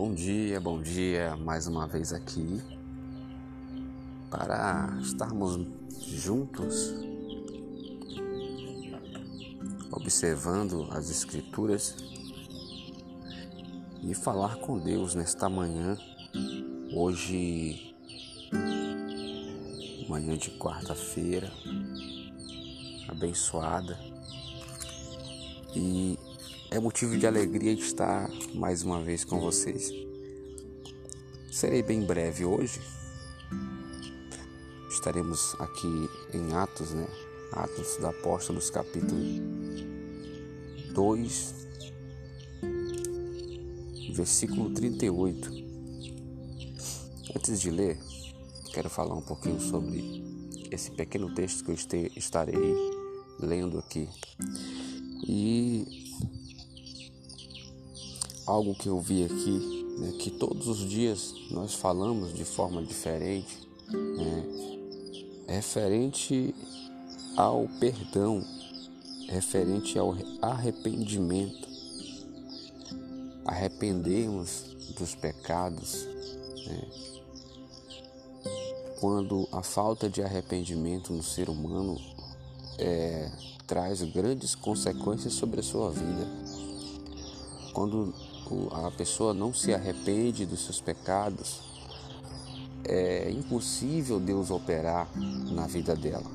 Bom dia, bom dia, mais uma vez aqui para estarmos juntos observando as Escrituras e falar com Deus nesta manhã, hoje, manhã de quarta-feira, abençoada. E é motivo de alegria estar mais uma vez com vocês. Serei bem breve hoje. Estaremos aqui em Atos, né? Atos dos Apóstolos, capítulo 2, versículo 38. Antes de ler, quero falar um pouquinho sobre esse pequeno texto que eu estarei lendo aqui. E algo que eu vi aqui, né, que todos os dias nós falamos de forma diferente, né, referente ao perdão, referente ao arrependimento, arrependermos dos pecados, né, quando a falta de arrependimento no ser humano é, traz grandes consequências sobre a sua vida. Quando a pessoa não se arrepende dos seus pecados, é impossível Deus operar na vida dela.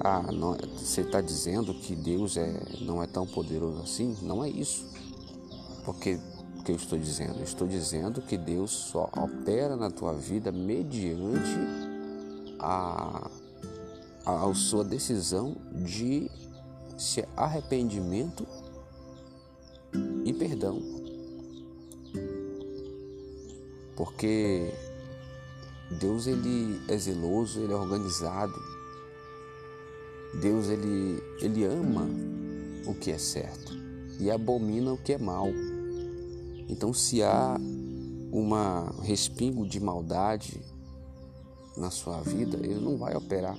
Ah, não, você está dizendo que Deus é, não é tão poderoso assim? Não é isso. Porque que eu estou dizendo? Eu estou dizendo que Deus só opera na tua vida mediante a, a, a sua decisão de se arrependimento e perdão. Porque Deus ele é zeloso, ele é organizado. Deus ele, ele ama o que é certo e abomina o que é mal. Então se há uma respingo de maldade na sua vida, ele não vai operar.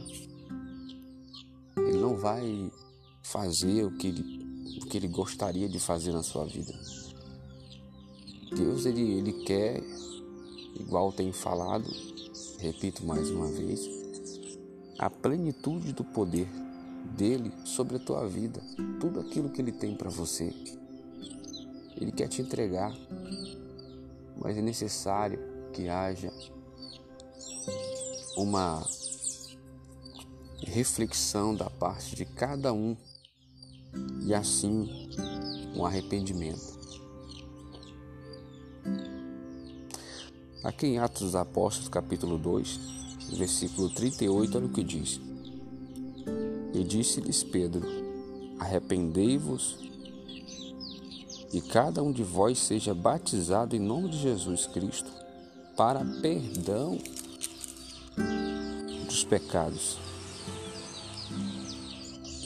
Ele não vai fazer o que ele o que ele gostaria de fazer na sua vida. Deus ele, ele quer, igual tenho falado, repito mais uma vez, a plenitude do poder dele sobre a tua vida, tudo aquilo que ele tem para você. Ele quer te entregar, mas é necessário que haja uma reflexão da parte de cada um e assim um arrependimento. Aqui em Atos dos Apóstolos, capítulo 2, versículo 38, olha o que diz. E disse-lhes Pedro: Arrependei-vos e cada um de vós seja batizado em nome de Jesus Cristo para perdão dos pecados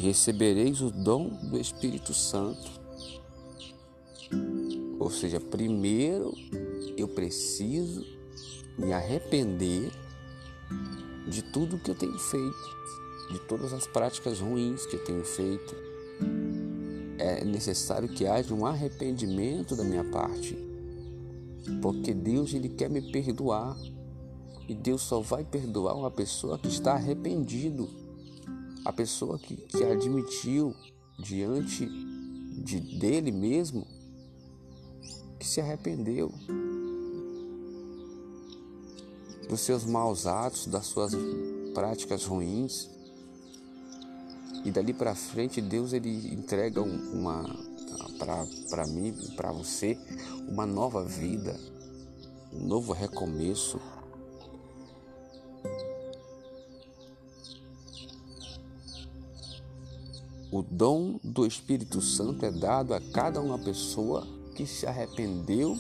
recebereis o dom do Espírito Santo. Ou seja, primeiro eu preciso me arrepender de tudo que eu tenho feito, de todas as práticas ruins que eu tenho feito. É necessário que haja um arrependimento da minha parte, porque Deus ele quer me perdoar e Deus só vai perdoar uma pessoa que está arrependido a pessoa que, que admitiu diante de dele mesmo que se arrependeu dos seus maus atos, das suas práticas ruins. E dali para frente Deus ele entrega uma para mim, para você, uma nova vida, um novo recomeço, O dom do Espírito Santo é dado a cada uma pessoa que se arrependeu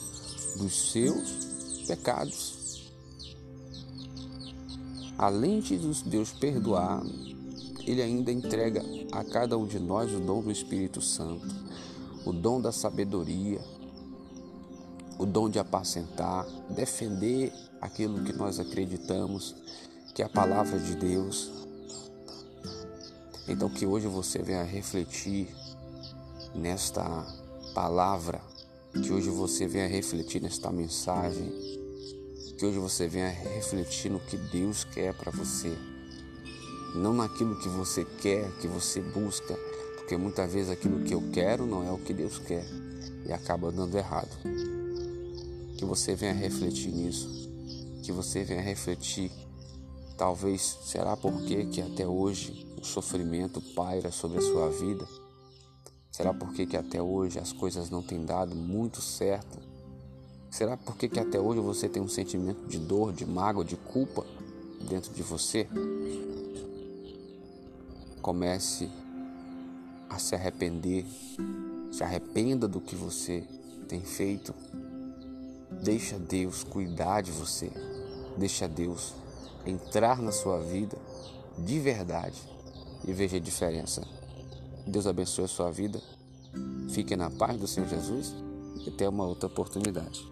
dos seus pecados. Além de Deus perdoar, Ele ainda entrega a cada um de nós o dom do Espírito Santo, o dom da sabedoria, o dom de apacentar, defender aquilo que nós acreditamos, que é a palavra de Deus, então que hoje você venha refletir nesta palavra Que hoje você venha refletir nesta mensagem. Que hoje você venha refletir no que Deus quer para você. Não naquilo que você quer, que você busca. Porque muitas vezes aquilo que eu quero não é o que Deus quer. E acaba dando errado. Que você venha refletir nisso. Que você venha refletir. Talvez será porque que até hoje o sofrimento paira sobre a sua vida? Será porque que até hoje as coisas não têm dado muito certo? Será porque que até hoje você tem um sentimento de dor, de mágoa, de culpa dentro de você? Comece a se arrepender, se arrependa do que você tem feito. Deixa Deus cuidar de você. Deixa Deus entrar na sua vida de verdade e veja a diferença. Deus abençoe a sua vida. Fique na paz do Senhor Jesus e até uma outra oportunidade.